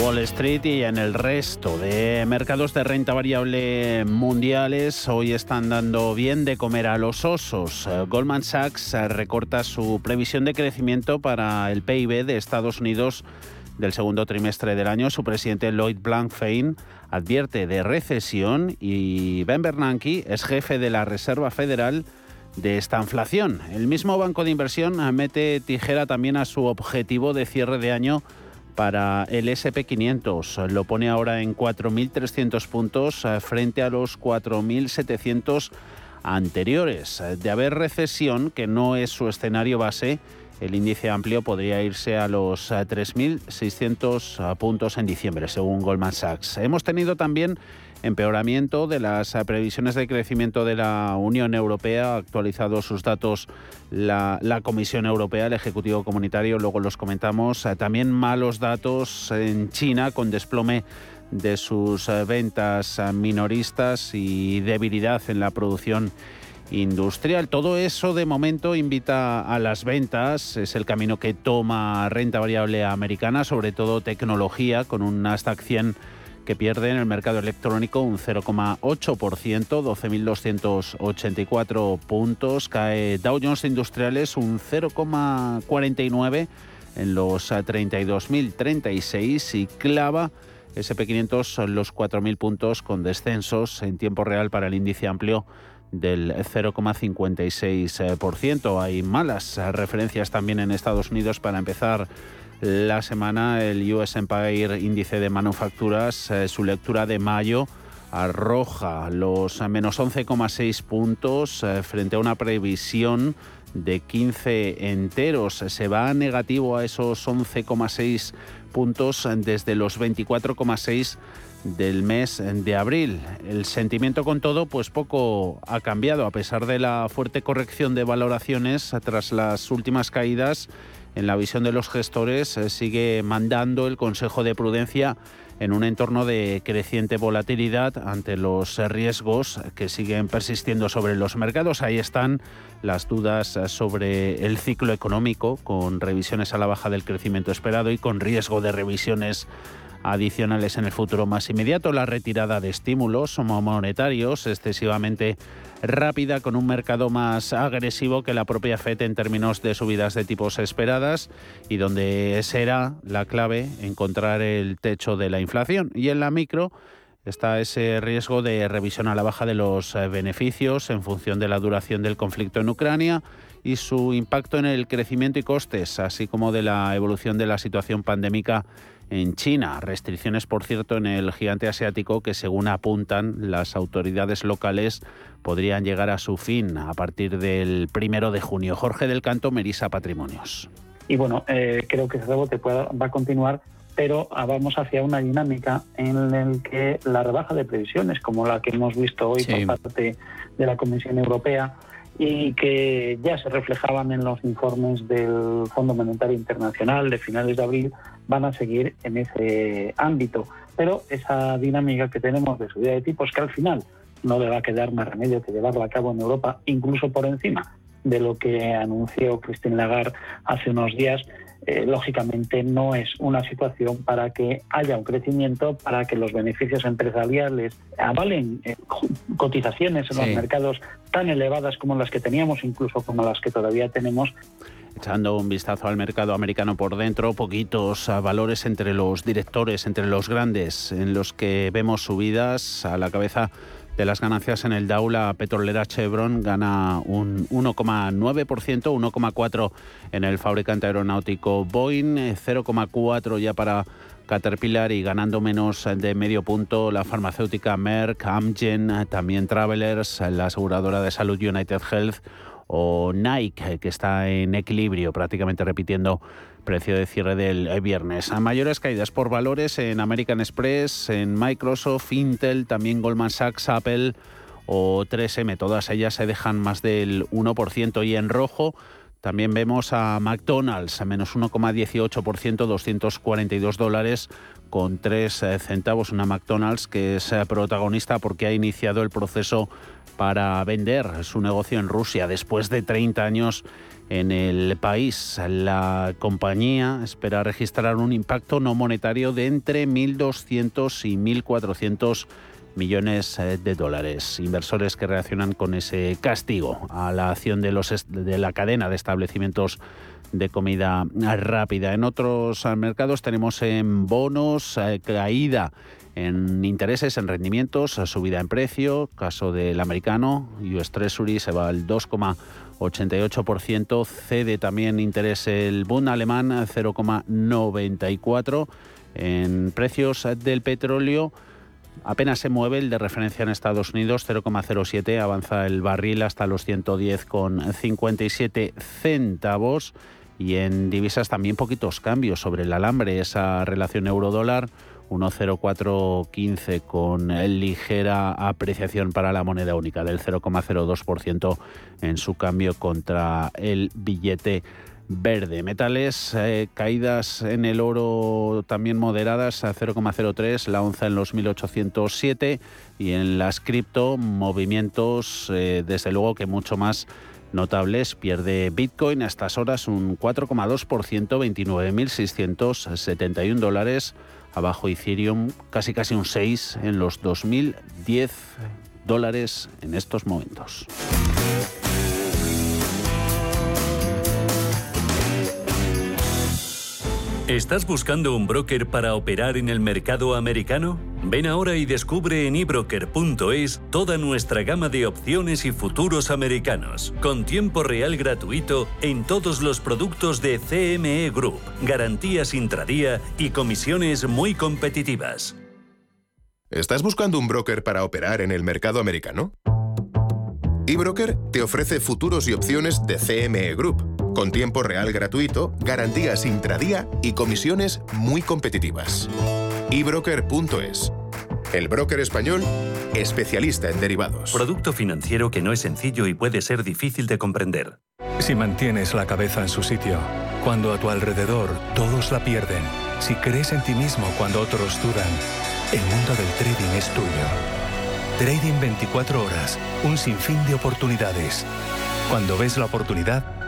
Wall Street y en el resto de mercados de renta variable mundiales hoy están dando bien de comer a los osos. Goldman Sachs recorta su previsión de crecimiento para el PIB de Estados Unidos del segundo trimestre del año. Su presidente Lloyd Blankfein advierte de recesión y Ben Bernanke es jefe de la Reserva Federal de esta inflación. El mismo banco de inversión mete tijera también a su objetivo de cierre de año para el SP500. Lo pone ahora en 4.300 puntos eh, frente a los 4.700 anteriores. De haber recesión, que no es su escenario base, el índice amplio podría irse a los 3.600 eh, eh, puntos en diciembre, según Goldman Sachs. Hemos tenido también empeoramiento de las previsiones de crecimiento de la Unión Europea, ha actualizado sus datos la, Comisión Europea, el Ejecutivo Comunitario, luego los comentamos. Eh, también malos datos en China con desplome de sus eh, ventas eh, minoristas y debilidad en la producción industrial. Todo eso de momento invita a las ventas, es el camino que toma renta variable americana, sobre todo tecnología, con un Nasdaq 100 que pierde en el mercado electrónico un 0,8%, 12.284 puntos. Cae Dow Jones Industriales un 0,49% en los 32.036 y clava SP500 los 4.000 puntos con descensos en tiempo real para el índice amplio del 0,56%. Hay malas referencias también en Estados Unidos para empezar la semana el US Empire índice de manufacturas, eh, su lectura de mayo arroja los menos 11,6 puntos eh, frente a una previsión de 15 enteros. Se va negativo a esos 11,6 puntos desde los 24,6 del mes de abril. El sentimiento con todo pues poco ha cambiado a pesar de la fuerte corrección de valoraciones tras las últimas caídas en la visión de los gestores, eh, sigue mandando el Consejo de Prudencia en un entorno de creciente volatilidad ante los riesgos que siguen persistiendo sobre los mercados. Ahí están las dudas sobre el ciclo económico, con revisiones a la baja del crecimiento esperado y con riesgo de revisiones adicionales en el futuro más inmediato, la retirada de estímulos monetarios excesivamente rápida con un mercado más agresivo que la propia FED en términos de subidas de tipos esperadas y donde será la clave encontrar el techo de la inflación. Y en la micro está ese riesgo de revisión a la baja de los eh, beneficios en función de la duración del conflicto en Ucrania y su impacto en el crecimiento y costes, así como de la evolución de la situación pandémica en China. Restricciones, por cierto, en el gigante asiático que, según apuntan las autoridades locales, podrían llegar a su fin a partir del primero de junio. Jorge del Canto, Merisa Patrimonios. Y bueno, eh, creo que ese rebote va a continuar, pero vamos hacia una dinámica en la que la rebaja de previsiones, como la que hemos visto hoy por parte de la Comisión Europea, y que ya se reflejaban en los informes del Fondo Monetario Internacional de finales de abril, van a seguir en ese ámbito. Pero esa dinámica que tenemos de subida de tipos, que al final no le va a quedar más remedio que llevarlo a cabo en Europa, incluso por encima de lo que anunció Christine Lagarde hace unos días, eh, lógicamente no es una situación para que haya un crecimiento, para que los beneficios empresariales avalen eh, cotizaciones en los mercados tan elevadas como las que teníamos, incluso como las que todavía tenemos. Echando un vistazo al mercado americano por dentro, poquitos valores entre los directores, entre los grandes, en los que vemos subidas a la cabeza de las ganancias en el Dow, la petrolera Chevron gana un 1,9%, 1,4% en el fabricante aeronáutico Boeing, 0,4% ya para Caterpillar y ganando menos de medio punto la farmacéutica Merck, Amgen, también Travelers, la aseguradora de salud United Health o Nike, que está en equilibrio, prácticamente repitiendo precio de cierre del viernes. A mayores caídas por valores en American Express, en Microsoft, Intel, también Goldman Sachs, Apple o 3M. Todas ellas se dejan más del 1% y en rojo También vemos a McDonald's a menos 1,18%, 242 dólares con 3 eh, centavos. Una McDonald's que es eh, protagonista porque ha iniciado el proceso para vender su negocio en Rusia después de 30 años en el país. La compañía espera registrar un impacto no monetario de entre 1.200 y 1.400 millones eh, de dólares. Inversores que reaccionan con ese castigo a la acción de, los, de la cadena de establecimientos de comida rápida. En otros mercados tenemos en bonos eh, caída en intereses, en rendimientos, subida en precio. Caso del americano, US Treasury se va al 2,88%. Cede también interés el Bund alemán 0,94%. En precios del petróleo Apenas se mueve el de referencia en Estados Unidos, 0,07, avanza el barril hasta los 110,57 centavos. Y en divisas también poquitos cambios sobre el alambre, esa relación euro-dólar 1,0415 con ligera apreciación para la moneda única del 0,02% en su cambio contra el billete verde. Metales, eh, caídas en el oro también moderadas a 0,03, la onza en los 1807 y en las cripto movimientos eh, desde luego que mucho más notables. Pierde Bitcoin a estas horas un 4,2%, 29.671 dólares. Abajo Ethereum casi casi un 6 en los 2.010 dólares en estos momentos. ¿Estás buscando un broker para operar en el mercado americano? Ven ahora y descubre en ebroker.es toda nuestra gama de opciones y futuros americanos, con tiempo real gratuito en todos los productos de CME Group, garantías intradía y comisiones muy competitivas. ¿Estás buscando un broker para operar en el mercado americano? eBroker te ofrece futuros y opciones de CME Group con tiempo real gratuito, garantías intradía y comisiones muy competitivas. ebroker.es. El broker español, especialista en derivados. Producto financiero que no es sencillo y puede ser difícil de comprender. Si mantienes la cabeza en su sitio, cuando a tu alrededor todos la pierden, si crees en ti mismo cuando otros dudan, el mundo del trading es tuyo. Trading 24 horas, un sinfín de oportunidades. Cuando ves la oportunidad,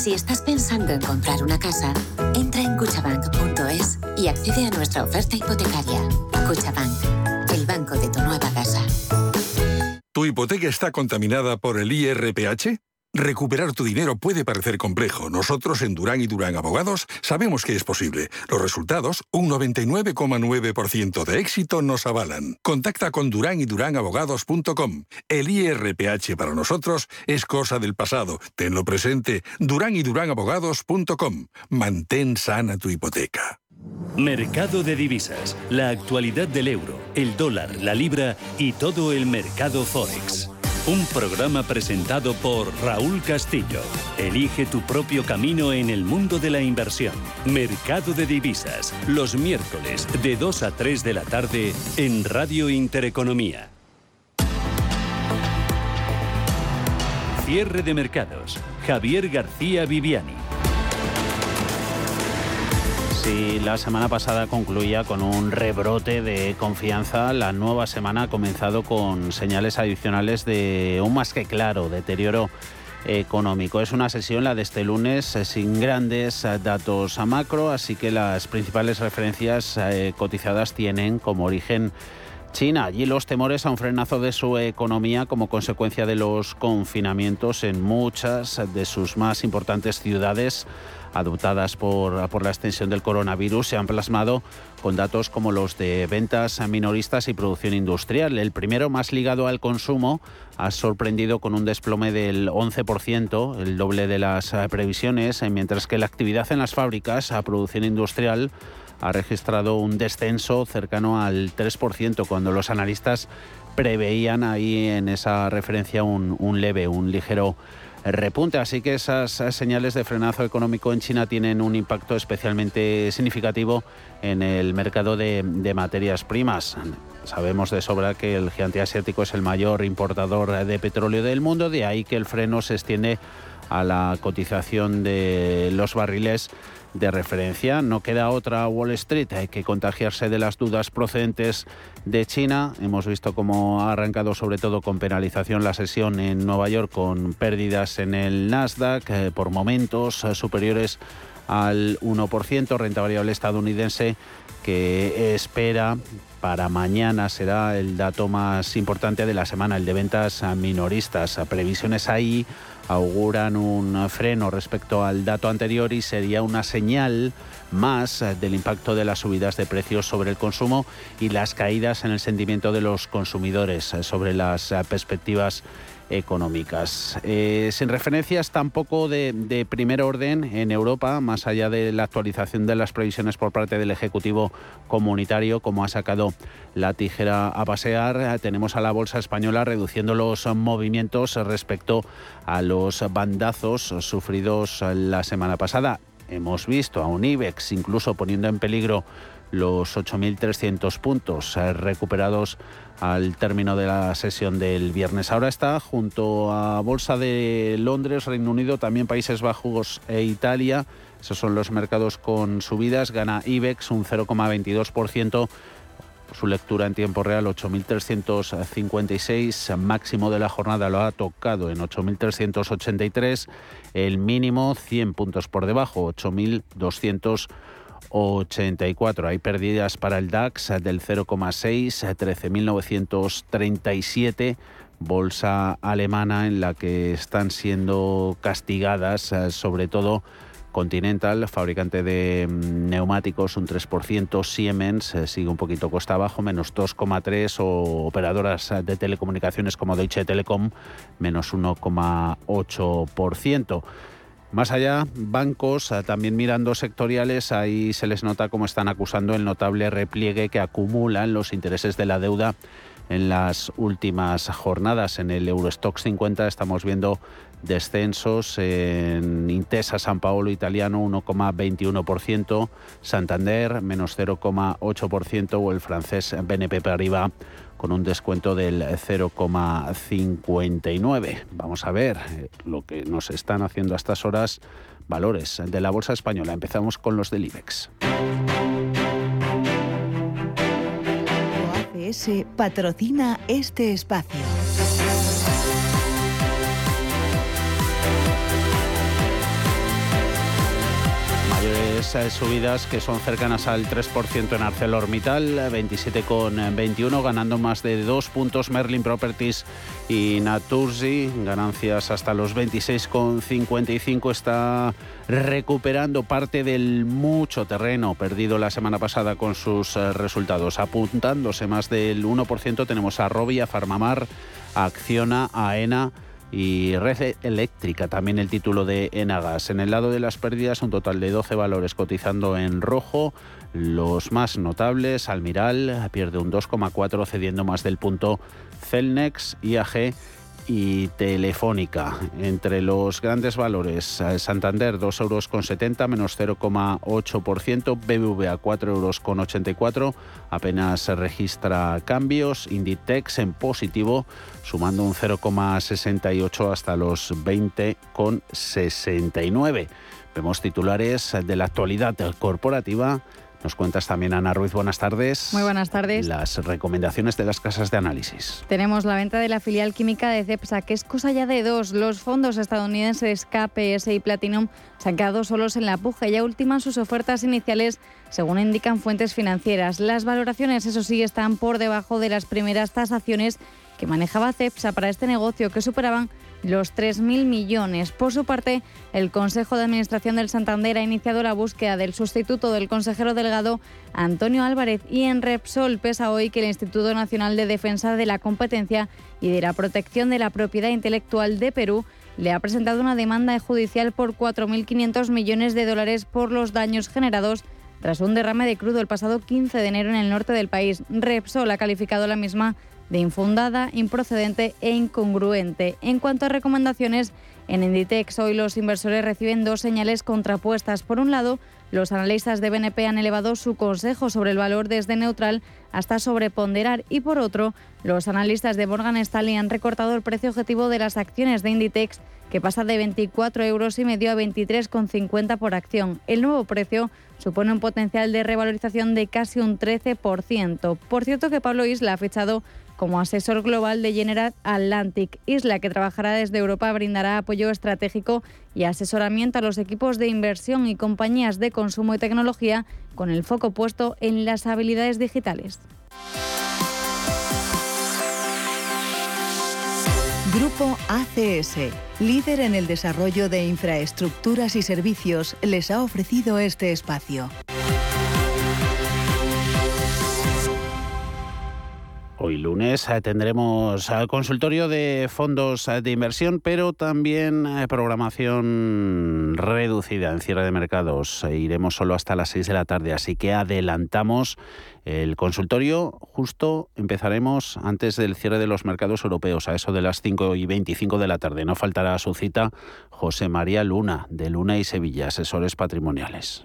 Si estás pensando en comprar una casa, entra en cuchabank.es y accede a nuestra oferta hipotecaria. Cuchabank, el banco de tu nueva casa. ¿Tu hipoteca está contaminada por el IRPH? Recuperar tu dinero puede parecer complejo. Nosotros en Durán y Durán Abogados sabemos que es posible. Los resultados, un 99,9% de éxito nos avalan. Contacta con Durán y Durán Abogados.com. El IRPH para nosotros es cosa del pasado. Tenlo presente. Durán y Durán Abogados.com. Mantén sana tu hipoteca. Mercado de divisas, la actualidad del euro, el dólar, la libra y todo el mercado forex. Un programa presentado por Raúl Castillo. Elige tu propio camino en el mundo de la inversión. Mercado de divisas, los miércoles de 2 a 3 de la tarde en Radio Intereconomía. Cierre de mercados. Javier García Viviani. La semana pasada concluía con un rebrote de confianza, la nueva semana ha comenzado con señales adicionales de un más que claro deterioro económico. Es una sesión la de este lunes sin grandes datos a macro, así que las principales referencias eh, cotizadas tienen como origen China. Allí los temores a un frenazo de su economía como consecuencia de los confinamientos en muchas de sus más importantes ciudades adoptadas por, por la extensión del coronavirus se han plasmado con datos como los de ventas minoristas y producción industrial. El primero, más ligado al consumo, ha sorprendido con un desplome del 11%, el doble de las previsiones, mientras que la actividad en las fábricas a producción industrial ha registrado un descenso cercano al 3%, cuando los analistas preveían ahí en esa referencia un, leve, un ligero repunte. Así que esas señales de frenazo económico en China tienen un impacto especialmente significativo en el mercado de, de, materias primas. Sabemos de sobra que el gigante asiático es el mayor importador de petróleo del mundo, de ahí que el freno se extiende a la cotización de los barriles de referencia. No queda otra Wall Street, hay que contagiarse de las dudas procedentes de China. Hemos visto cómo ha arrancado sobre todo con penalización la sesión en Nueva York con pérdidas en el Nasdaq eh, por momentos eh, superiores al 1%, renta variable estadounidense que espera para mañana será el dato más importante de la semana, el de ventas minoristas. Previsiones ahí auguran un freno respecto al dato anterior y sería una señal más del impacto de las subidas de precios sobre el consumo y las caídas en el sentimiento de los consumidores sobre las perspectivas económicas. Eh, sin referencias tampoco de, primer orden en Europa, más allá de la actualización de las previsiones por parte del Ejecutivo Comunitario, como ha sacado la tijera a pasear, tenemos a la Bolsa Española reduciendo los movimientos respecto a los bandazos sufridos la semana pasada. Hemos visto a un IBEX incluso poniendo en peligro los 8.300 puntos eh, recuperados al término de la sesión del viernes. Ahora está junto a Bolsa de Londres, Reino Unido, también Países Bajos e Italia. Esos son los mercados con subidas. Gana IBEX un 0,22%. Su lectura en tiempo real 8.356, máximo de la jornada lo ha tocado en 8.383, el mínimo 100 puntos por debajo, 8.200 84. Hay pérdidas para el DAX del 0,6 a 13.937 bolsa alemana en la que están siendo castigadas eh, sobre todo Continental, fabricante de mm, neumáticos, un 3%, Siemens eh, sigue un poquito costa abajo, menos 2,3%, o operadoras de telecomunicaciones como Deutsche Telekom, menos 1,8%. Más allá, bancos, eh, también mirando sectoriales, ahí se les nota cómo están acusando el notable repliegue que acumulan los intereses de la deuda en las últimas jornadas. En el Eurostox 50 estamos viendo descensos en Intesa San Paolo italiano 1,21%, Santander menos 0,8% o el francés BNP Paribas con un descuento del 0,59. Vamos a ver eh, lo que nos están haciendo a estas horas valores de la Bolsa Española. Empezamos con los del IBEX. OACS patrocina este espacio. Mayores subidas que son cercanas al 3% en ArcelorMittal, 27,21, ganando más de dos puntos Merlin Properties y Naturgy, ganancias hasta los 26,55. Está recuperando parte del mucho terreno perdido la semana pasada con sus eh, resultados. Apuntándose más del 1%, tenemos a Robi, a Farmamar, Acciona, a AENA y Red Eléctrica, también el título de Enagas. En el lado de las pérdidas, un total de 12 valores cotizando en rojo. Los más notables, Almiral pierde un 2,4 cediendo más del punto Celnex, IAG y Telefónica. Entre los grandes valores, eh, Santander 2,70 euros con menos 0,8%, BBVA 4,84 euros con apenas se registra cambios, Inditex en positivo, sumando un 0,68 hasta los 20,69. Vemos titulares de la actualidad corporativa nos cuentas también, Ana Ruiz, buenas tardes. Muy buenas tardes. Las recomendaciones de las casas de análisis. Tenemos la venta de la filial química de CEPSA, que es cosa ya de dos. Los fondos estadounidenses KPS y Platinum se han quedado solos en la puja y ya ultiman sus ofertas iniciales, según indican fuentes financieras. Las valoraciones, eso sí, están por debajo de las primeras tasaciones que manejaba CEPSA para este negocio, que superaban los 3.000 millones. Por su parte, el Consejo de Administración del Santander ha iniciado la búsqueda del sustituto del consejero delegado Antonio Álvarez y en Repsol pesa hoy que el Instituto Nacional de Defensa de la Competencia y de la Protección de la Propiedad Intelectual de Perú le ha presentado una demanda judicial por 4.500 millones de dólares por los daños generados tras un derrame de crudo el pasado 15 de enero en el norte del país. Repsol ha calificado la misma de infundada, improcedente e incongruente. En cuanto a recomendaciones, en Inditex hoy los inversores reciben dos señales contrapuestas. Por un lado, los analistas de BNP han elevado su consejo sobre el valor desde neutral hasta sobreponderar y por otro, los analistas de Morgan Stanley han recortado el precio objetivo de las acciones de Inditex que pasa de 24 euros y medio a 23,50 por acción. El nuevo precio supone un potencial de revalorización de casi un 13%. Por cierto que Pablo Isla ha fichado como asesor global de General Atlantic. Isla, que trabajará desde Europa, brindará apoyo estratégico y asesoramiento a los equipos de inversión y compañías de consumo y tecnología con el foco puesto en las habilidades digitales. Grupo ACS, líder en el desarrollo de infraestructuras y servicios, les ha ofrecido este espacio. Hoy lunes eh, tendremos eh, consultorio de fondos eh, de inversión, pero también programación reducida en cierre de mercados. Iremos solo hasta las 6 de la tarde, así que adelantamos el consultorio. Justo empezaremos antes del cierre de los mercados europeos, a eso de las 5 y 25 de la tarde. No faltará a su cita José María Luna, de Luna y Sevilla, asesores patrimoniales.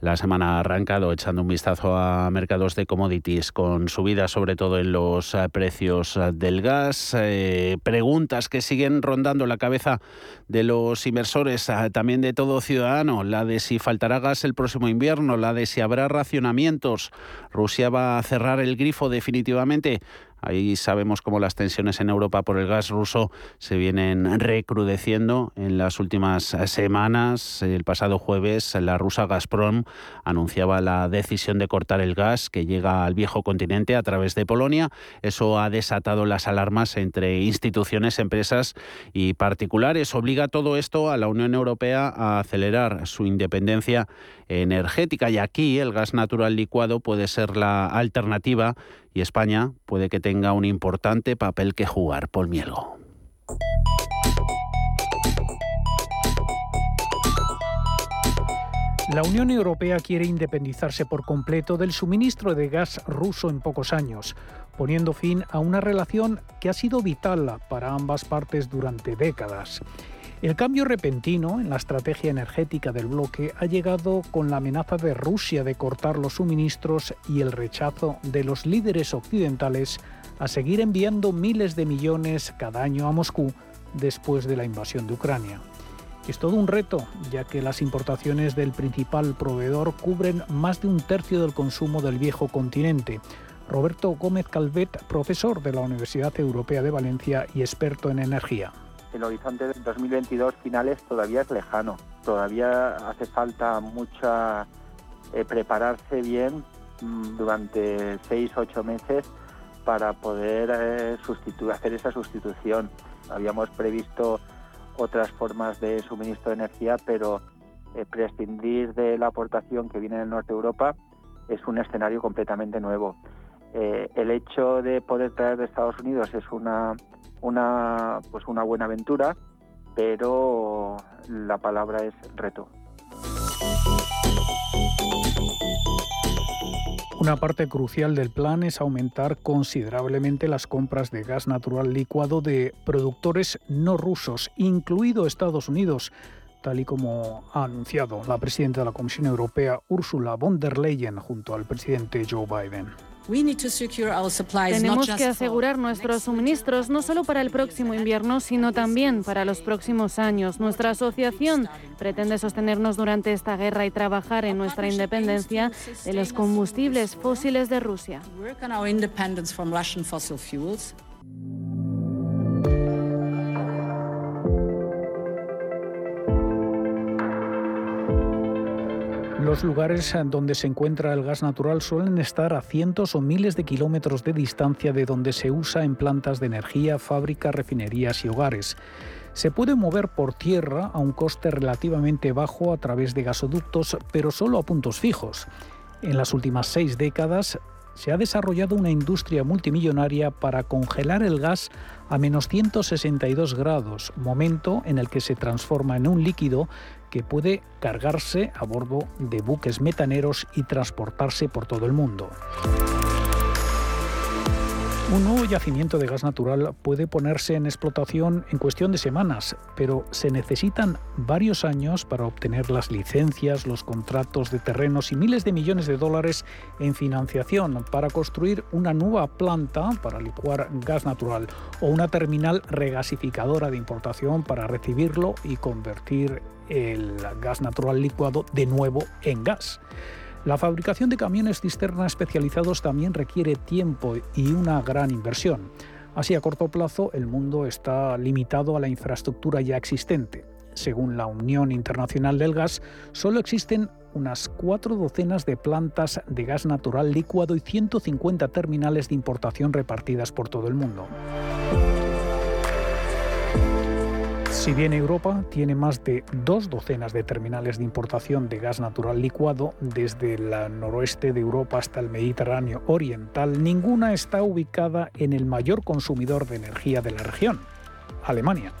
La semana ha arrancado echando un vistazo a mercados de commodities con subidas sobre todo en los eh, precios eh, del gas. Eh, preguntas que siguen rondando la cabeza de los inversores, también de todo ciudadano. La de si faltará gas el próximo invierno, la de si habrá racionamientos. Rusia va a cerrar el grifo definitivamente. Ahí sabemos cómo las tensiones en Europa por el gas ruso se vienen recrudeciendo en las últimas semanas. El pasado jueves la rusa Gazprom anunciaba la decisión de cortar el gas que llega al viejo continente a través de Polonia. Eso ha desatado las alarmas entre instituciones, empresas y particulares. Obliga todo esto a la Unión Europea a acelerar su independencia energética y aquí el gas natural licuado puede ser la alternativa y España puede que tenga un importante papel que jugar. Paul Mielgo. La Unión Europea quiere independizarse por completo del suministro de gas ruso en pocos años, poniendo fin a una relación que ha sido vital para ambas partes durante décadas. El cambio repentino en la estrategia energética del bloque ha llegado con la amenaza de Rusia de cortar los suministros y el rechazo de los líderes occidentales a seguir enviando miles de millones cada año a Moscú después de la invasión de Ucrania. Es todo un reto, ya que las importaciones del principal proveedor cubren más de un tercio del consumo del viejo continente. Roberto Gómez Calvet, profesor de la Universidad Europea de Valencia y experto en energía el horizonte de 2022 finales todavía es lejano. Todavía hace falta mucha eh, prepararse bien mm, durante seis, ocho meses para poder eh, hacer esa sustitución. Habíamos previsto otras formas de suministro de energía, pero eh, prescindir de la aportación que viene del norte de Europa es un escenario completamente nuevo. el hecho de poder traer de Estados Unidos es una una, pues una buena aventura, pero la palabra es reto. Una parte crucial del plan es aumentar considerablemente las compras de gas natural licuado de productores no rusos, incluido Estados Unidos, tal y como ha anunciado la presidenta de la Comisión Europea, Ursula von der Leyen, junto al presidente Joe Biden. Tenemos que asegurar nuestros suministros no solo para el próximo invierno, sino también para los próximos años. Nuestra asociación pretende sostenernos durante esta guerra y trabajar en nuestra independencia de los combustibles fósiles de Rusia. Los lugares donde se encuentra el gas natural suelen estar a cientos o miles de kilómetros de distancia de donde se usa en plantas de energía, fábricas, refinerías y hogares. Se puede mover por tierra a un coste relativamente bajo a través de gasoductos, pero solo a puntos fijos. En las últimas seis décadas se ha desarrollado una industria multimillonaria para congelar el gas a menos 162 grados, momento en el que se transforma en un líquido que puede cargarse a bordo de buques metaneros y transportarse por todo el mundo. Un nuevo yacimiento de gas natural puede ponerse en explotación en cuestión de semanas, pero se necesitan varios años para obtener las licencias, los contratos de terrenos y miles de millones de dólares en financiación para construir una nueva planta para licuar gas natural o una terminal regasificadora de importación para recibirlo y convertir el gas natural licuado de nuevo en gas. La fabricación de camiones cisterna especializados también requiere tiempo y una gran inversión. Así, a corto plazo, el mundo está limitado a la infraestructura ya existente. Según la Unión Internacional del Gas, solo existen unas cuatro docenas de plantas de gas natural licuado y 150 terminales de importación repartidas por todo el mundo. Si bien Europa tiene más de dos docenas de terminales de importación de gas natural licuado, desde el noroeste de Europa hasta el Mediterráneo oriental, ninguna está ubicada en el mayor consumidor de energía de la región, Alemania.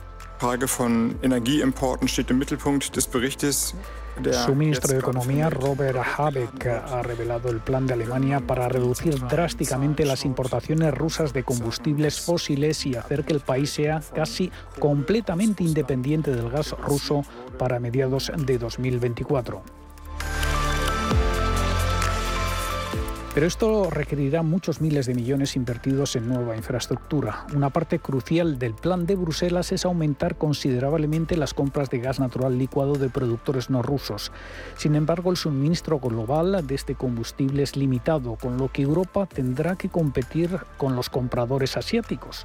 Su ministro de Economía, Robert Habeck, ha revelado el plan de Alemania para reducir drásticamente las importaciones rusas de combustibles fósiles y hacer que el país sea casi completamente independiente del gas ruso para mediados de 2024. Pero esto requerirá muchos miles de millones invertidos en nueva infraestructura. Una parte crucial del plan de Bruselas es aumentar considerablemente las compras de gas natural licuado de productores no rusos. Sin embargo, el suministro global de este combustible es limitado, con lo que Europa tendrá que competir con los compradores asiáticos.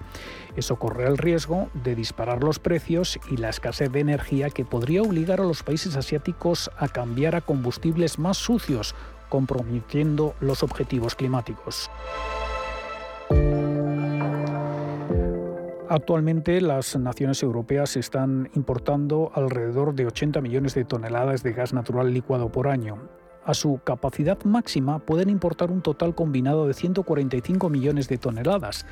Eso corre el riesgo de disparar los precios y la escasez de energía que podría obligar a los países asiáticos a cambiar a combustibles más sucios comprometiendo los objetivos climáticos. Actualmente las naciones europeas están importando alrededor de 80 millones de toneladas de gas natural licuado por año. A su capacidad máxima pueden importar un total combinado de 145 millones de toneladas,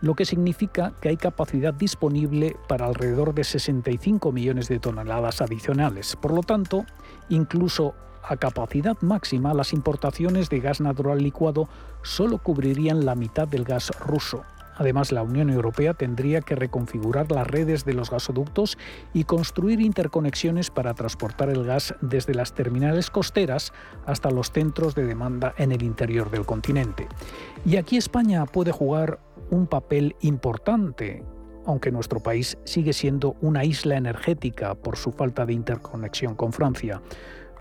lo que significa que hay capacidad disponible para alrededor de 65 millones de toneladas adicionales. Por lo tanto, incluso a capacidad máxima, las importaciones de gas natural licuado solo cubrirían la mitad del gas ruso. Además, la Unión Europea tendría que reconfigurar las redes de los gasoductos y construir interconexiones para transportar el gas desde las terminales costeras hasta los centros de demanda en el interior del continente. Y aquí España puede jugar un papel importante, aunque nuestro país sigue siendo una isla energética por su falta de interconexión con Francia.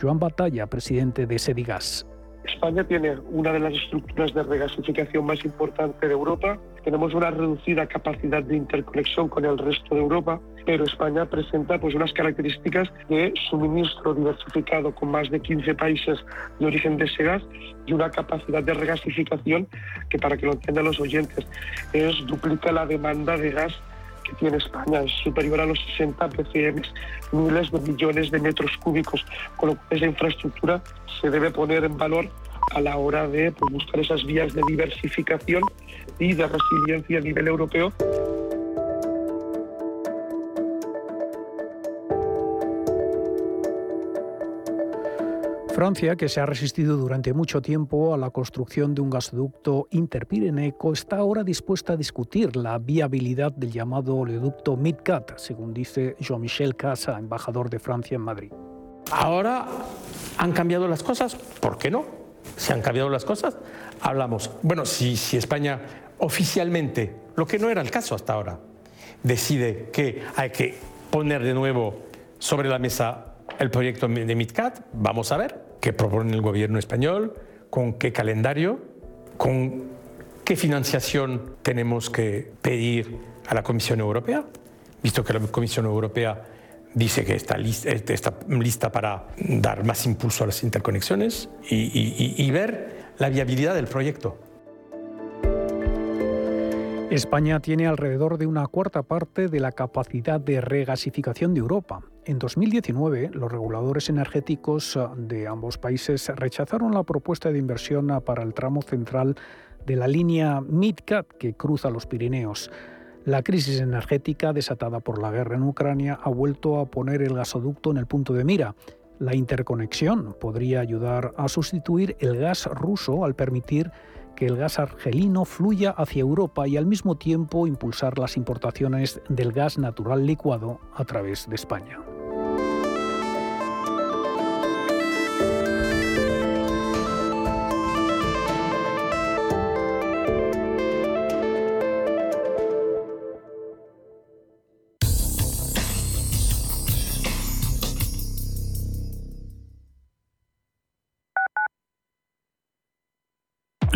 Joan Batalla, presidente de Sedigas. España tiene una de las estructuras de regasificación más importante de Europa. Tenemos una reducida capacidad de interconexión con el resto de Europa, pero España presenta pues, unas características de suministro diversificado con más de 15 países de origen de ese gas y una capacidad de regasificación que, para que lo entiendan los oyentes, es duplica la demanda de gas que tiene España es superior a los 60 BCM, miles de millones de metros cúbicos, con lo cual esa infraestructura se debe poner en valor a la hora de pues, buscar esas vías de diversificación y de resiliencia a nivel europeo. Francia, que se ha resistido durante mucho tiempo a la construcción de un gasoducto interpirenaico, está ahora dispuesta a discutir la viabilidad del llamado oleoducto MidCat, según dice Jean-Michel Casa, embajador de Francia en Madrid. Ahora han cambiado las cosas, ¿por qué no? ¿Se han cambiado las cosas? Hablamos. Bueno, si, si España oficialmente, lo que no era el caso hasta ahora, decide que hay que poner de nuevo sobre la mesa el proyecto de MidCat, vamos a ver qué propone el gobierno español, con qué calendario, con qué financiación tenemos que pedir a la Comisión Europea, visto que la Comisión Europea dice que está lista, está lista para dar más impulso a las interconexiones y ver la viabilidad del proyecto. España tiene alrededor de una cuarta parte de la capacidad de regasificación de Europa. En 2019, los reguladores energéticos de ambos países rechazaron la propuesta de inversión para el tramo central de la línea MidCat que cruza los Pirineos. La crisis energética desatada por la guerra en Ucrania ha vuelto a poner el gasoducto en el punto de mira. La interconexión podría ayudar a sustituir el gas ruso al permitir que el gas argelino fluya hacia Europa y al mismo tiempo impulsar las importaciones del gas natural licuado a través de España.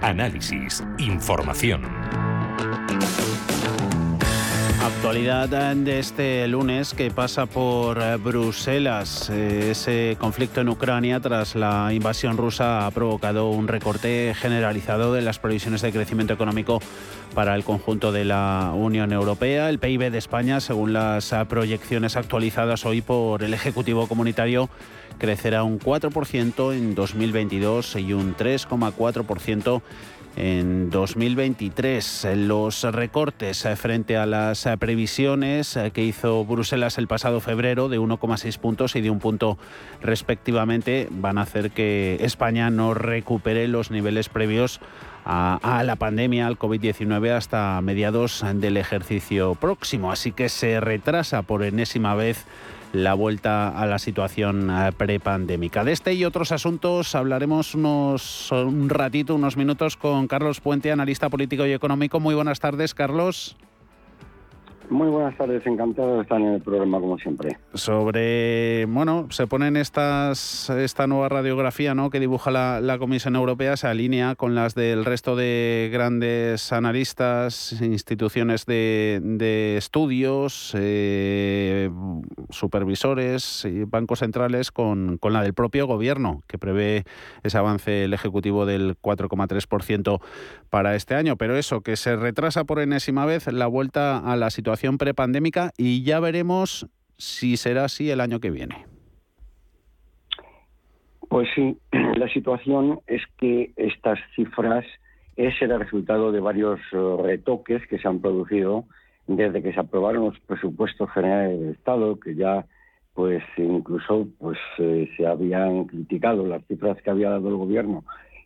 análisis, información. Actualidad de este lunes que pasa por eh, Bruselas. Eh, ese conflicto en Ucrania tras la invasión rusa ha provocado un recorte generalizado de las previsiones de crecimiento económico para el conjunto de la Unión Europea. El PIB de España, según las eh, proyecciones actualizadas hoy por el Ejecutivo Comunitario, crecerá un 4% en 2022 y un 3,4% en 2023. Los recortes frente a las previsiones que hizo Bruselas el pasado febrero de 1,6 puntos y de un punto respectivamente van a hacer que España no recupere los niveles previos a, la pandemia, al COVID-19, hasta mediados del ejercicio próximo. Así que se retrasa por enésima vez la vuelta a la situación eh, prepandémica. De este y otros asuntos hablaremos unos, un ratito, unos minutos con Carlos Puente, analista político y económico. Muy buenas tardes, Carlos. Muy buenas tardes, encantado de estar en el programa como siempre. Sobre, bueno, se ponen estas, esta nueva radiografía ¿no? que dibuja la, Comisión Europea, se alinea con las del resto de grandes analistas, instituciones de, estudios, eh, supervisores y bancos centrales con, con la del propio gobierno, que prevé ese avance el Ejecutivo del 4,3% para este año. Pero eso, que se retrasa por enésima vez la vuelta a la situación prepandémica y ya veremos si será así el año que viene. Pues sí, la situación es que estas cifras es el resultado de varios eh, retoques que se han producido desde que se aprobaron los presupuestos generales del Estado, que ya pues incluso pues eh, se habían criticado las cifras que había dado el gobierno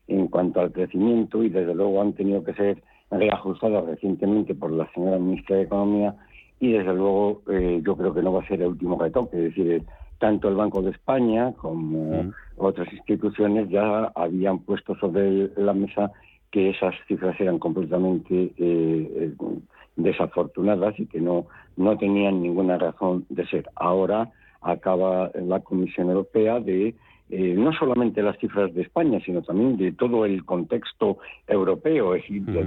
en cuanto al crecimiento y desde luego han tenido que ser reajustadas recientemente por la señora ministra de Economía y desde luego eh, yo creo que no va a ser el último retoque, es decir, tanto el Banco de España como otras instituciones ya habían puesto sobre la mesa que esas cifras eran completamente eh, desafortunadas y que no, no tenían ninguna razón de ser. Ahora acaba la Comisión Europea de eh, no solamente las cifras de España, sino también de todo el contexto europeo,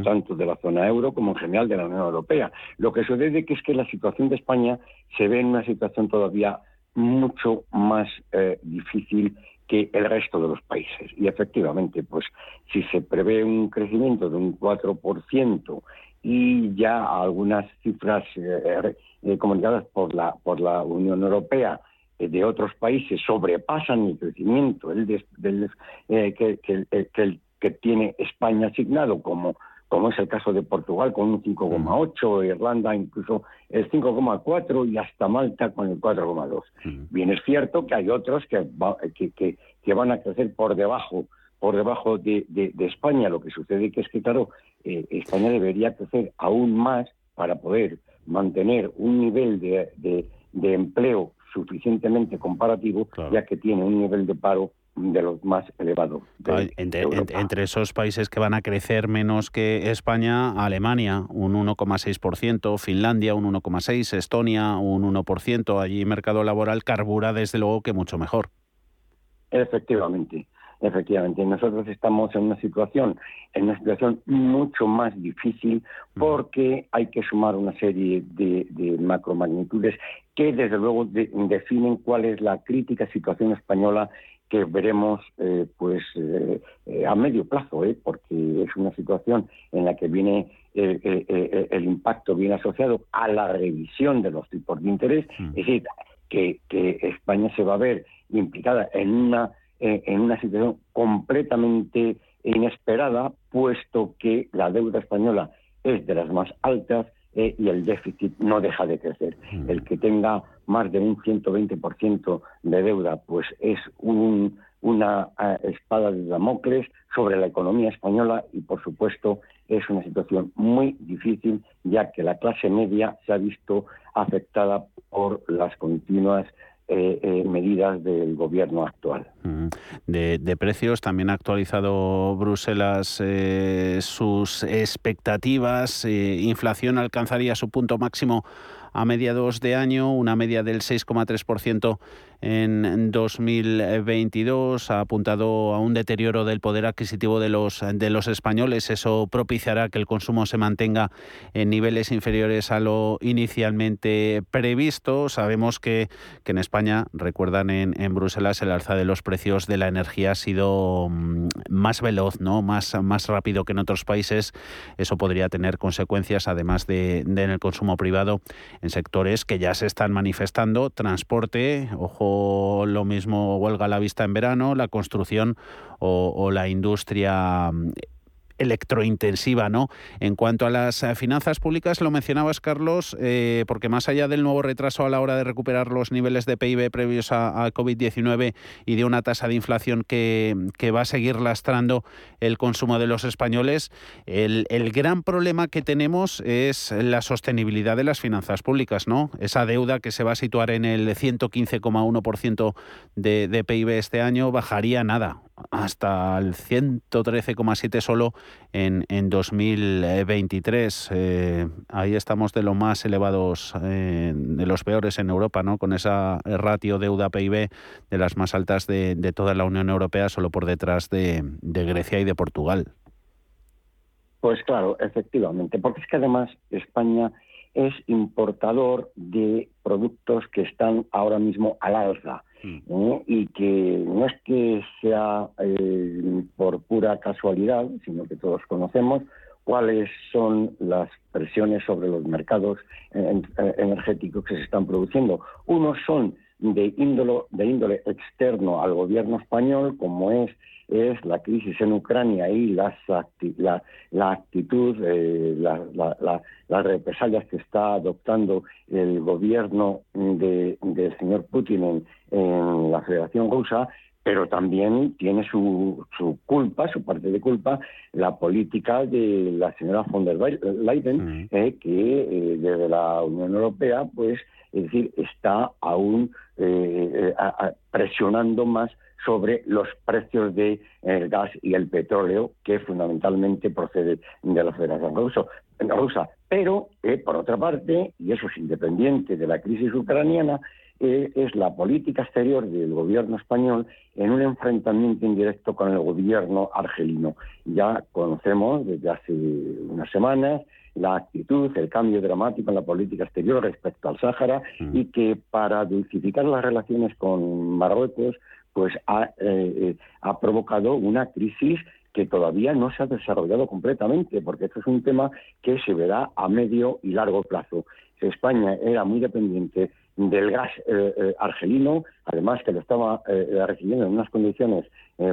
tanto de la zona euro como en general de la Unión Europea. Lo que sucede es que la situación de España se ve en una situación todavía mucho más eh, difícil que el resto de los países. Y efectivamente, pues si se prevé un crecimiento de un 4% y ya algunas cifras eh, comunicadas por la, por la Unión Europea de otros países sobrepasan el crecimiento el del, eh, que, que, que, tiene España asignado, como, como es el caso de Portugal con un 5,8, Irlanda incluso el 5,4 y hasta Malta con el 4,2. Bien, es cierto que hay otros que, que, que, van a crecer por debajo por debajo de, de, España. Lo que sucede que es que, claro, eh, España debería crecer aún más para poder mantener un nivel de, de empleo suficientemente comparativo, ya que tiene un nivel de paro de los más elevados. entre, esos países que van a crecer menos que España, Alemania un 1,6%, Finlandia un 1,6%, Estonia un 1%. Allí mercado laboral carbura desde luego que mucho mejor. Efectivamente. Efectivamente, nosotros estamos en una situación, en una situación mucho más difícil porque hay que sumar una serie de, de macromagnitudes que desde luego definen cuál es la crítica situación española que veremos eh, pues eh, eh, a medio plazo, porque es una situación en la que viene el impacto bien asociado a la revisión de los tipos de interés, es decir, que, que España se va a ver implicada en una eh, en una situación completamente inesperada, puesto que la deuda española es de las más altas eh, y el déficit no deja de crecer. Mm. El que tenga más de un 120% de deuda, pues es una eh, espada de Damocles sobre la economía española y, por supuesto, es una situación muy difícil, ya que la clase media se ha visto afectada por las continuas eh, eh, medidas del gobierno actual. Mm. De, precios también ha actualizado Bruselas eh, sus expectativas. inflación alcanzaría su punto máximo a mediados de año, una media del 6,3% en 2022, ha apuntado a un deterioro del poder adquisitivo de los, de los españoles. Eso propiciará que el consumo se mantenga en niveles inferiores a lo inicialmente previsto. Sabemos que, que en España, recuerdan en, en, Bruselas, el alza de los precios de la energía ha sido mm, más veloz, ¿no? más, más rápido que en otros países. Eso podría tener consecuencias, además de, de en el consumo privado, en sectores que ya se están manifestando, transporte, ojo, lo mismo huelga la vista en verano, la construcción o, o la industria electrointensiva, ¿no? En cuanto a las eh, finanzas públicas, lo mencionabas, Carlos, eh, porque más allá del nuevo retraso a la hora de recuperar los niveles de PIB previos a, COVID-19 y de una tasa de inflación que, va a seguir lastrando el consumo de los españoles, el, gran problema que tenemos es la sostenibilidad de las finanzas públicas, ¿no? Esa deuda que se va a situar en el 115,1% de, de PIB este año bajaría nada, hasta el 113,7 solo en, en 2023. Eh, ahí estamos de los más elevados, eh, de los peores en Europa, ¿no? Con esa ratio deuda-PIB de las más altas de, de, toda la Unión Europea, solo por detrás de, de Grecia y de Portugal. Pues claro, efectivamente, porque es que además España es importador de productos que están ahora mismo al alza. Mm. ¿eh? y que no es que sea eh, por pura casualidad, sino que todos conocemos cuáles son las presiones sobre los mercados eh, energéticos que se están produciendo. Unos son de índole, de índole externo al gobierno español, como es es la crisis en Ucrania y las la, la, actitud, eh, las represalias que está adoptando el gobierno de, del señor Putin en, en la Federación Rusa, pero también tiene su, su, culpa, su parte de culpa, la política de la señora von der Leyen, eh, que eh, desde la Unión Europea, pues, es decir, está aún eh, presionando más sobre los precios del de, gas y el petróleo, que fundamentalmente procede de la Federación Rusa. Pero, por otra parte, y eso es independiente de la crisis ucraniana, eh, es la política exterior del gobierno español en un enfrentamiento indirecto con el gobierno argelino. Ya conocemos desde hace unas semanas la actitud, el cambio dramático en la política exterior respecto al Sáhara y que para dulcificar las relaciones con Marruecos pues ha, eh, eh, ha provocado una crisis que todavía no se ha desarrollado completamente, porque esto es un tema que se verá a medio y largo plazo. España era muy dependiente del gas eh, eh, argelino, además que lo estaba eh, recibiendo en unas condiciones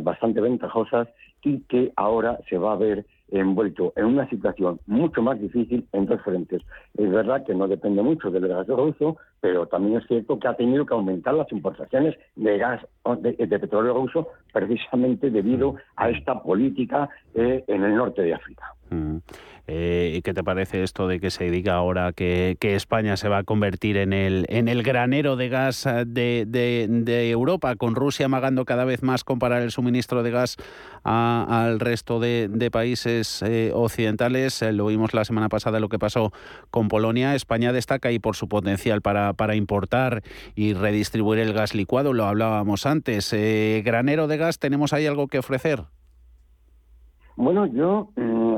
bastante ventajosas y que ahora se va a ver envuelto en una situación mucho más difícil en dos frentes. Es verdad que no depende mucho del gas ruso, pero también es cierto que ha tenido que aumentar las importaciones de gas de, petróleo ruso precisamente debido a esta política en el norte de África. Mm. Eh, ¿Qué te parece esto de que se diga ahora que, España se va a convertir en el, en el granero de gas eh, de, Europa, con Rusia amagando cada vez más comparar el suministro de gas al resto de, países eh, occidentales? lo vimos la semana pasada lo que pasó con Polonia. España destaca ahí por su potencial para, para importar y redistribuir el gas licuado, lo hablábamos antes. ¿Granero de gas tenemos ahí algo que ofrecer? Bueno, yo, mm,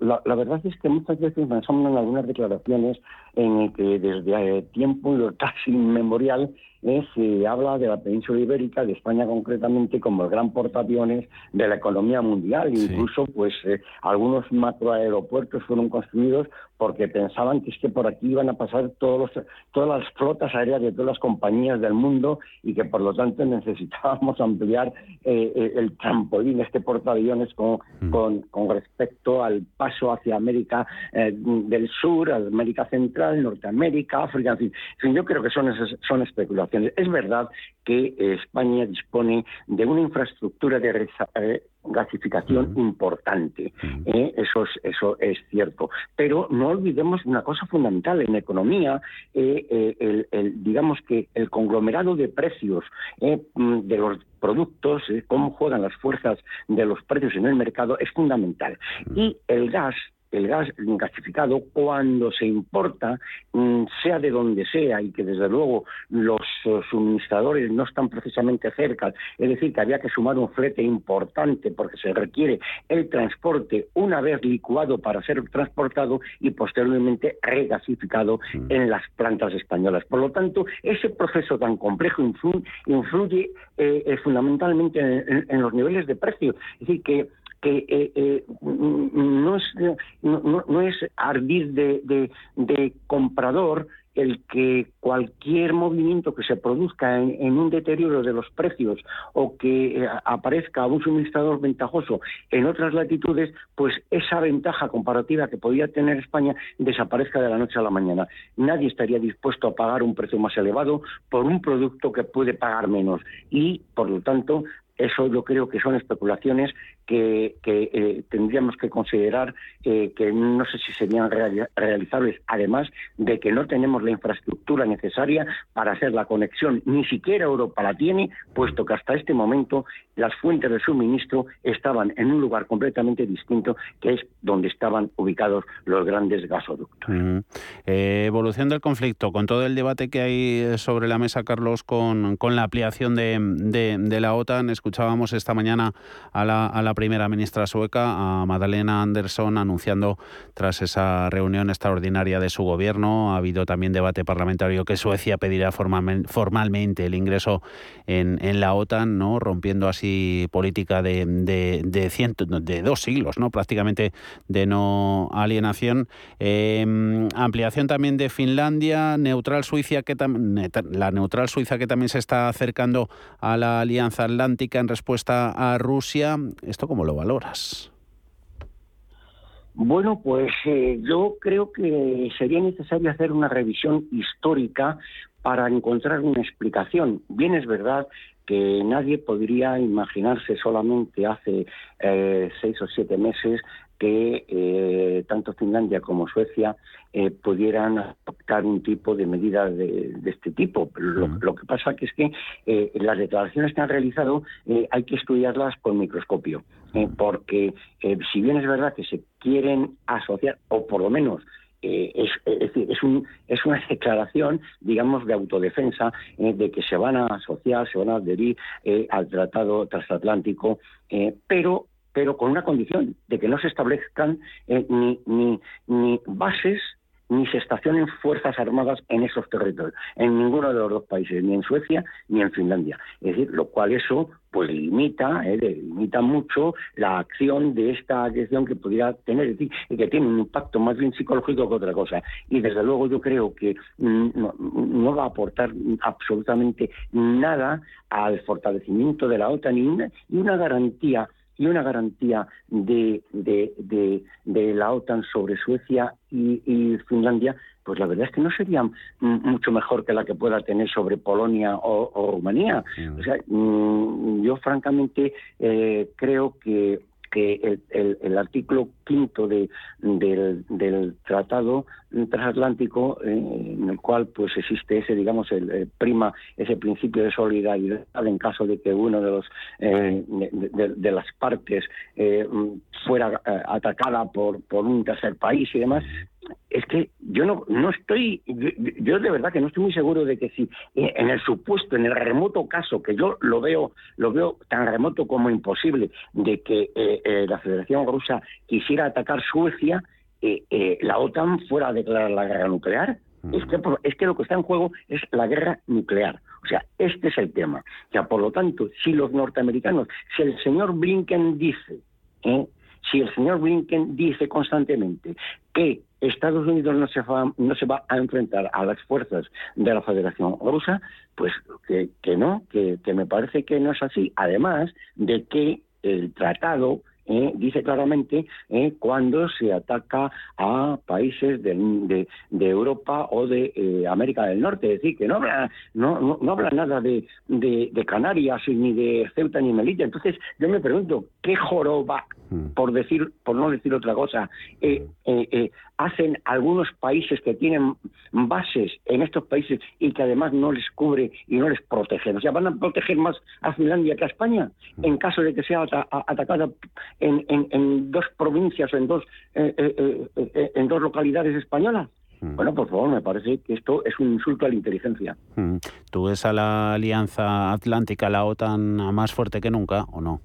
la, verdad es que muchas veces me asombran algunas declaraciones en que desde tiempo casi inmemorial eh, se habla de la península ibérica, de España concretamente, como el gran portaaviones de la economía mundial. Incluso, pues, eh, algunos macroaeropuertos fueron construidos porque pensaban que es que por aquí iban a pasar todos todas las flotas aéreas de todas las compañías del mundo y que por lo tanto necesitábamos ampliar eh, el trampolín, este portaaviones con, mm. con, con, respecto al paso hacia América del Sur, América Central, Norteamérica, África, en fin. yo creo que son, son especulaciones es verdad que España dispone de una infraestructura de eh, gasificación importante, ¿eh? eso, es, eso es cierto. Pero no olvidemos una cosa fundamental en economía, eh, el, digamos que el conglomerado de precios mm, de los productos, cómo juegan las fuerzas de los precios en el mercado es fundamental. Y el gas el gas gasificado cuando se importa, mm, sea de donde sea, y que desde luego los suministradores no están precisamente cerca, es decir, que había que sumar un flete importante porque se requiere el transporte una vez licuado para ser transportado y posteriormente regasificado en las plantas españolas. Por lo tanto, ese proceso tan complejo influye, eh, eh, fundamentalmente en, los niveles de precio. Es decir, que que eh, eh, no, es, no, es ardid de, de, comprador el que cualquier movimiento que se produzca en, un deterioro de los precios o que eh, aparezca un suministrador ventajoso en otras latitudes, pues esa ventaja comparativa que podía tener España desaparezca de la noche a la mañana. Nadie estaría dispuesto a pagar un precio más elevado por un producto que puede pagar menos y, por lo tanto, eso yo creo que son especulaciones que, eh, tendríamos que considerar eh, que no sé si serían realizables, además de que no tenemos la infraestructura necesaria para hacer la conexión, ni siquiera Europa la tiene, puesto que hasta este momento las fuentes de suministro estaban en un lugar completamente distinto, que es donde estaban ubicados los grandes gasoductos. Eh, evolución del conflicto, con todo el debate que hay sobre la mesa, Carlos, con, la ampliación de, de, la OTAN, escuchábamos esta mañana a la, a la primera ministra sueca, a Madalena Andersson, anunciando tras esa reunión extraordinaria de su gobierno. Ha habido también debate parlamentario que Suecia pedirá formalmente el ingreso en, la OTAN, ¿no? rompiendo así política de, de, de, dos siglos, ¿no? prácticamente de no alienación. Em, ampliación también de Finlandia, neutral Suiza que la neutral Suiza que también se está acercando a la Alianza Atlántica en respuesta a Rusia. ¿Esto cómo lo valoras? Bueno, pues eh, yo creo que sería necesario hacer una revisión histórica para encontrar una explicación. Bien es verdad que nadie podría imaginarse solamente hace eh, seis o siete meses que eh, tanto Finlandia como Suecia eh, pudieran adoptar un tipo de medida de, este tipo. Lo, lo, que pasa que es que eh, las declaraciones que han realizado hay que estudiarlas con microscopio, porque si bien es verdad que se quieren asociar, o por lo menos es, decir, es, un, es una declaración, digamos, de autodefensa de que se van a asociar, se van a adherir al Tratado Transatlántico, pero pero con una condición de que no se establezcan eh, ni, ni, ni bases ni se estacionen fuerzas armadas en esos territorios, en ninguno de los dos países, ni en Suecia ni en Finlandia. Es decir, lo cual eso pues limita, eh, limita mucho la acción de esta agresión que pudiera tener, es decir, que tiene un impacto más bien psicológico que otra cosa. Y desde luego yo creo que mm, no, va a aportar absolutamente nada al fortalecimiento de la OTAN ni una garantía y una garantía de, de, de, la OTAN sobre Suecia y, Finlandia, pues la verdad es que no sería mucho mejor que la que pueda tener sobre Polonia o, Rumanía. O sea, mm, yo francamente eh, creo que que el, el, artículo quinto de, del, tratado transatlántico eh, en el cual pues existe ese digamos el, prima ese principio de solidaridad en caso de que uno de los eh, de, las partes eh, fuera atacada por por un tercer país y demás es que yo no, no estoy, yo, de verdad que no estoy muy seguro de que si eh, en el supuesto, en el remoto caso, que yo lo veo, lo veo tan remoto como imposible, de que eh, eh, la Federación Rusa quisiera atacar Suecia, la OTAN fuera a declarar la guerra nuclear. Mm. Es que, es que lo que está en juego es la guerra nuclear. O sea, este es el tema. O sea, por lo tanto, si los norteamericanos, si el señor Blinken dice, si el señor Blinken dice constantemente que Estados Unidos no se, va, no se va a enfrentar a las fuerzas de la Federación Rusa, pues que, no, que me parece que no es así. Además de que el tratado eh, dice claramente eh, cuando se ataca a países de, de, Europa o de eh, América del Norte. Es decir, que no habla, no, no, habla nada de, de, Canarias ni de Ceuta ni Melilla. Entonces, yo me pregunto, ¿qué joroba, hmm. por, decir, por no decir otra cosa, hacen algunos países que tienen bases en estos países y que además no les cubre y no les protege? O sea, ¿van a proteger más a Finlandia que a España hmm. en caso de que sea atacada en, dos provincias o en dos, eh, eh, eh, en dos localidades españolas. Mm. Bueno, por favor, me parece que esto es un insulto a la inteligencia. Mm. ¿Tú ves a la Alianza Atlántica, la OTAN, más fuerte que nunca o no?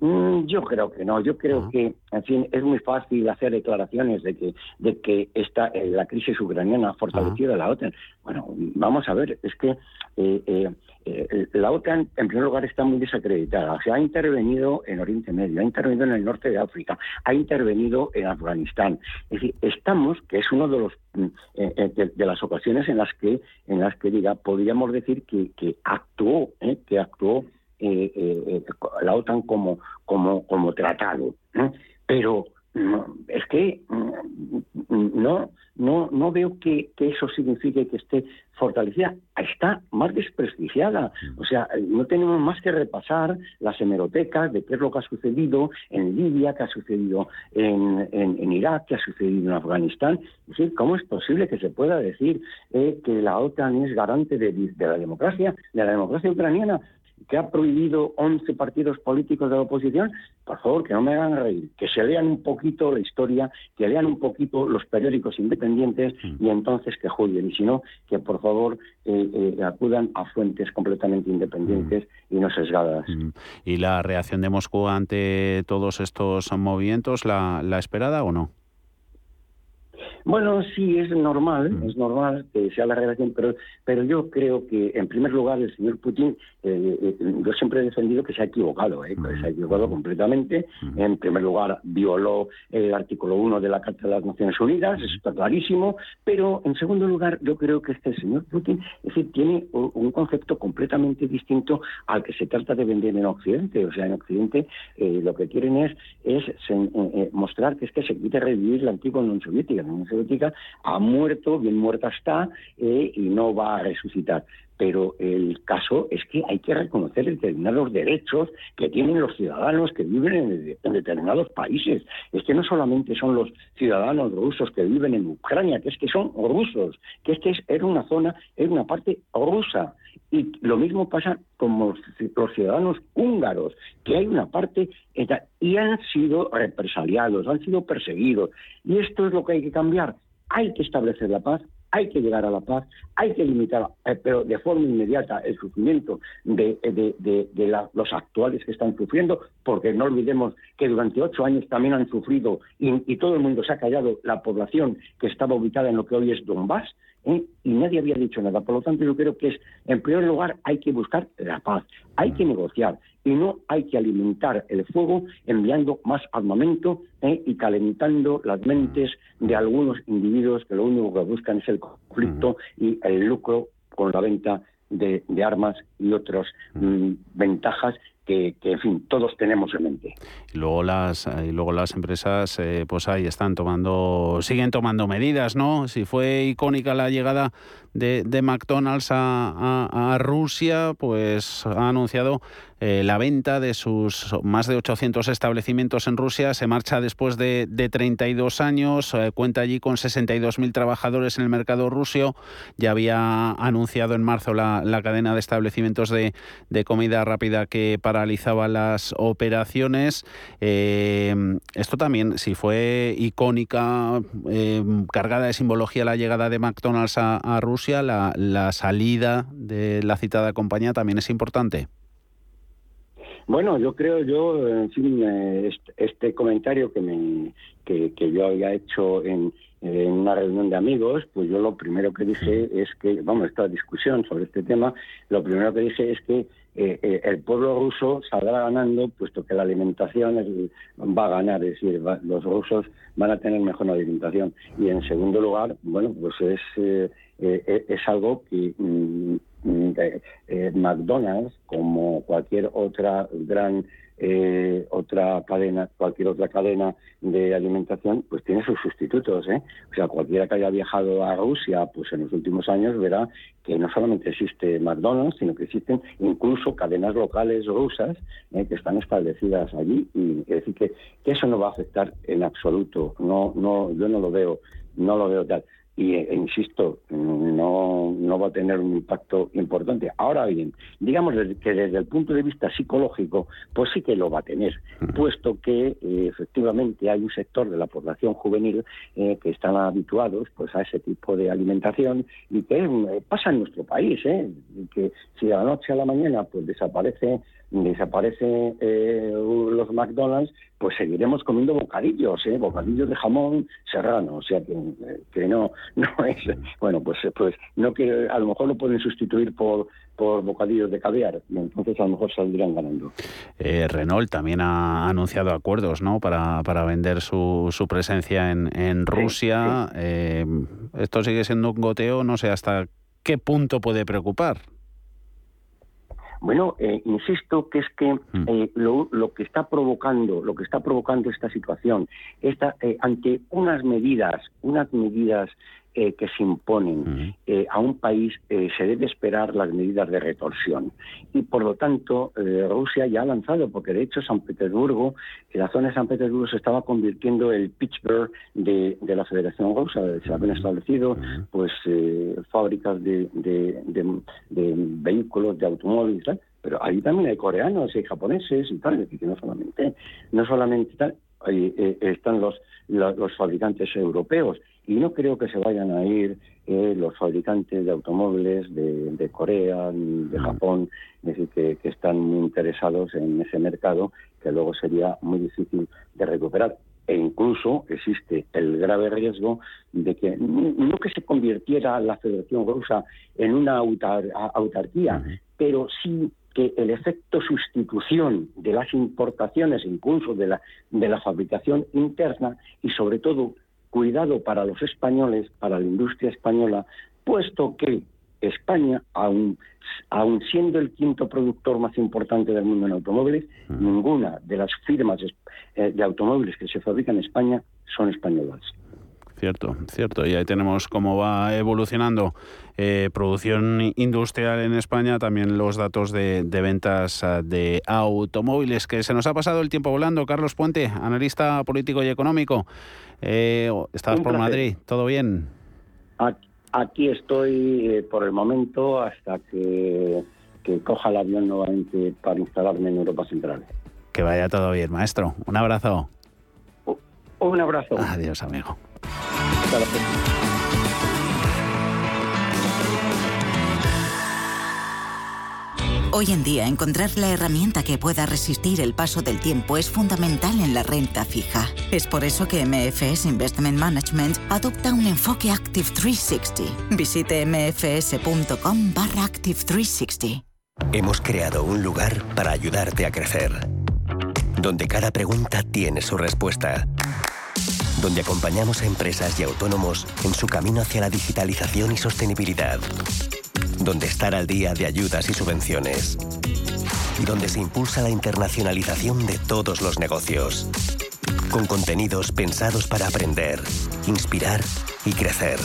Mm, yo creo que no. Yo creo ah. que, en fin, es muy fácil hacer declaraciones de que de que esta la crisis ucraniana ha fortalecido a la OTAN. Bueno, vamos a ver. Es que eh, eh, la OTAN, en primer lugar, está muy desacreditada. Se ha intervenido en Oriente Medio, ha intervenido en el norte de África, ha intervenido en Afganistán. Es decir, estamos, que es uno de los mm, eh, eh, de, las ocasiones en las que, en las que diga, podríamos decir que, que actuó, que actuó la OTAN como, como, tratado. Pero es que mm, no, no, no veo que, eso signifique que esté fortalecida. Está más desprestigiada. O sea, no tenemos más que repasar las hemerotecas de qué es lo que ha sucedido en Libia, qué ha sucedido en, Irak, qué ha sucedido en Afganistán. ¿Cómo es posible que se pueda decir eh, que la OTAN es garante de la democracia, de la democracia ucraniana? Que ha prohibido 11 partidos políticos de la oposición, por favor, que no me hagan reír, que se lean un poquito la historia, que lean un poquito los periódicos independientes mm. y entonces que juzguen. Y si no, que por favor eh, eh, acudan a fuentes completamente independientes mm. y no sesgadas. Mm. ¿Y la reacción de Moscú ante todos estos movimientos, la esperada o no? Bueno, sí, es normal, mm. es normal que sea la relación, pero, pero yo creo que, en primer lugar, el señor Putin, eh, eh, yo siempre he defendido que se ha equivocado, eh, se ha equivocado completamente. En primer lugar, violó el artículo 1 de la Carta de las Naciones Unidas, eso está clarísimo, pero en segundo lugar, yo creo que este señor Putin es decir, tiene un concepto completamente distinto al que se trata de vender en Occidente. O sea, en Occidente lo que quieren es, es mostrar que es que se quiere revivir la antigua Unión Soviética. Soviética ha muerto, bien muerta está, y no va a resucitar pero el caso es que hay que reconocer determinados derechos que tienen los ciudadanos que viven en, determinados países. Es que no solamente son los ciudadanos rusos que viven en Ucrania, que es que son rusos, que es, era una zona, es una parte rusa. Y lo mismo pasa con los, ciudadanos húngaros, que hay una parte y han sido represaliados, han sido perseguidos. Y esto es lo que hay que cambiar. Hay que establecer la paz, hay que llegar a la paz, hay que limitar, eh, pero de forma inmediata, el sufrimiento de, los actuales que están sufriendo, porque no olvidemos que durante ocho años también han sufrido y, todo el mundo se ha callado la población que estaba ubicada en lo que hoy es Donbass, ¿eh? y nadie había dicho nada. Por lo tanto, yo creo que es, en primer lugar, hay que buscar la paz, hay que negociar y no hay que alimentar el fuego enviando más armamento ¿eh? y calentando las mentes de algunos individuos que lo único que buscan es el conflicto y el lucro con la venta de, armas y otras mm, ventajas que, en fin, todos tenemos en mente. Y luego las, eh, y luego las empresas, eh, pues ahí están tomando, siguen tomando medidas, ¿no? Si fue icónica la llegada de, de McDonald's a, a, Rusia, pues ha anunciado eh, la venta de sus más de 800 establecimientos en Rusia. Se marcha después de, de 32 años, eh, cuenta allí con 62.000 trabajadores en el mercado ruso. Ya había anunciado en marzo la, cadena de establecimientos de, comida rápida que paralizaba las operaciones. Eh, esto también, si fue icónica, cargada de simbología la llegada de McDonald's a, Rusia, la salida de la citada compañía también es importante. Bueno, yo creo, yo, en fin, eh, este, comentario que, me, que, yo había hecho en, una reunión de amigos, pues yo lo primero que dije es que, vamos, esta discusión sobre este tema, lo primero que dije es que eh, eh, el pueblo ruso saldrá ganando, puesto que la alimentación va a ganar, es decir, los rusos van a tener mejor alimentación. Y en segundo lugar, bueno, pues es, es algo que mm, eh, McDonald's, como cualquier otra gran eh, otra cadena, cualquier otra cadena de alimentación, pues tiene sus sustitutos. ¿eh? O sea, cualquiera que haya viajado a Rusia, pues en los últimos años verá que no solamente existe McDonald's, sino que existen incluso cadenas locales rusas ¿eh? que están establecidas allí. Y es decir, que, que, eso no va a afectar en absoluto. No, no, yo no lo veo, no lo veo tal y e insisto, no, no va a tener un impacto importante. Ahora bien, digamos que desde el punto de vista psicológico, pues sí que lo va a tener, puesto que eh, efectivamente hay un sector de la población juvenil eh, que están habituados pues a ese tipo de alimentación y que eh, pasa en nuestro país, ¿eh? que si de la noche a la mañana pues desaparece desaparecen eh, los McDonald's, pues seguiremos comiendo bocadillos, ¿eh? bocadillos de jamón serrano, o sea que, que no no es bueno pues pues no que a lo mejor lo pueden sustituir por por bocadillos de caviar y entonces a lo mejor saldrían ganando. Eh, Renault también ha anunciado acuerdos, ¿no? Para, para vender su, su presencia en, en Rusia. Eh, esto sigue siendo un goteo, no sé hasta qué punto puede preocupar. Bueno, eh, insisto que es que mm. lo, lo, que está provocando, lo que está provocando esta situación, esta, ante unas medidas, unas medidas eh, que se imponen eh, a un país eh, se debe esperar las medidas de retorsión. Y por lo tanto, Rusia ya ha lanzado, porque de hecho San Petersburgo, la zona de San Petersburgo se estaba convirtiendo el Pittsburgh de, la Federación Rusa. Se habían establecido pues fábricas de, vehículos, de automóviles, pero ahí también hay coreanos, hay japoneses y tal, que no solamente, no solamente tal, ahí, están los, los fabricantes europeos y no creo que se vayan a ir eh, los fabricantes de automóviles de, Corea de Japón, es decir, que, están muy interesados en ese mercado que luego sería muy difícil de recuperar. E incluso existe el grave riesgo de que no que se convirtiera la Federación Rusa en una autarquía, pero sí que el efecto sustitución de las importaciones, incluso de la, de la fabricación interna y sobre todo cuidado para los españoles, para la industria española, puesto que España, aun, siendo el quinto productor más importante del mundo en automóviles, ninguna de las firmas eh, de automóviles que se fabrican en España son españolas. Cierto, cierto. Y ahí tenemos cómo va evolucionando eh, producción industrial en España, también los datos de, ventas ah, de automóviles, que se nos ha pasado el tiempo volando. Carlos Puente, analista político y económico. Eh, ¿Estabas por Madrid? ¿Todo bien? Aquí estoy eh, por el momento hasta que, que coja el avión nuevamente para instalarme en Europa Central. Que vaya todo bien, maestro. Un abrazo. Un abrazo. Adiós, amigo. Hoy en día encontrar la herramienta que pueda resistir el paso del tiempo es fundamental en la renta fija. Es por eso que MFS Investment Management adopta un enfoque Active 360. Visite mfs.com barra Active 360. Hemos creado un lugar para ayudarte a crecer, donde cada pregunta tiene su respuesta donde acompañamos a empresas y autónomos en su camino hacia la digitalización y sostenibilidad, donde estar al día de ayudas y subvenciones, y donde se impulsa la internacionalización de todos los negocios, con contenidos pensados para aprender, inspirar y crecer.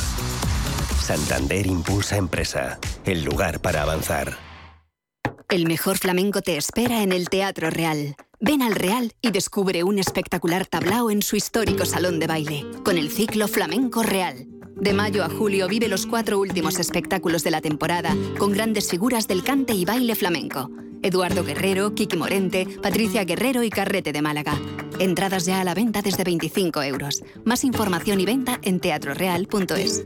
Santander Impulsa Empresa, el lugar para avanzar. El mejor flamenco te espera en el Teatro Real. Ven al Real y descubre un espectacular tablao en su histórico salón de baile, con el ciclo Flamenco Real. De mayo a julio vive los cuatro últimos espectáculos de la temporada, con grandes figuras del cante y baile flamenco. Eduardo Guerrero, Kiki Morente, Patricia Guerrero y Carrete de Málaga. Entradas ya a la venta desde 25 euros. Más información y venta en teatroreal.es.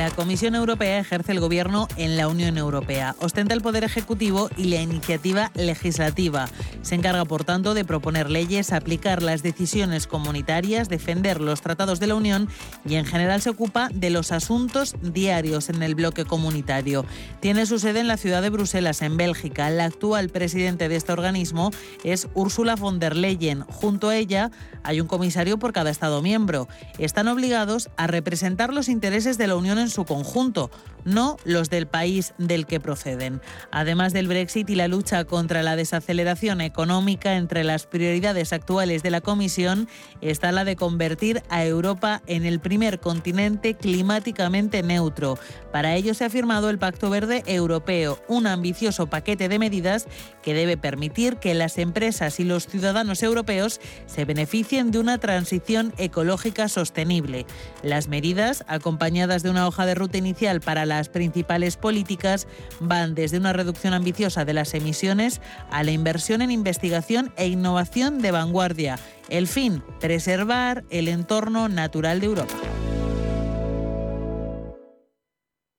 La Comisión Europea ejerce el gobierno en la Unión Europea, ostenta el poder ejecutivo y la iniciativa legislativa. Se encarga, por tanto, de proponer leyes, aplicar las decisiones comunitarias, defender los tratados de la Unión y, en general, se ocupa de los asuntos diarios en el bloque comunitario. Tiene su sede en la ciudad de Bruselas, en Bélgica. La actual presidente de este organismo es Ursula von der Leyen. Junto a ella hay un comisario por cada Estado miembro. Están obligados a representar los intereses de la Unión en su conjunto, no los del país del que proceden. Además del Brexit y la lucha contra la desaceleración económica, entre las prioridades actuales de la Comisión está la de convertir a Europa en el primer continente climáticamente neutro. Para ello se ha firmado el Pacto Verde Europeo, un ambicioso paquete de medidas que debe permitir que las empresas y los ciudadanos europeos se beneficien de una transición ecológica sostenible. Las medidas, acompañadas de una hoja de ruta inicial para las principales políticas van desde una reducción ambiciosa de las emisiones a la inversión en investigación e innovación de vanguardia. El fin, preservar el entorno natural de Europa.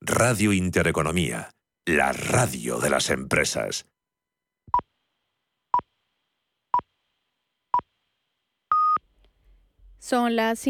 Radio Intereconomía, la radio de las empresas. Son las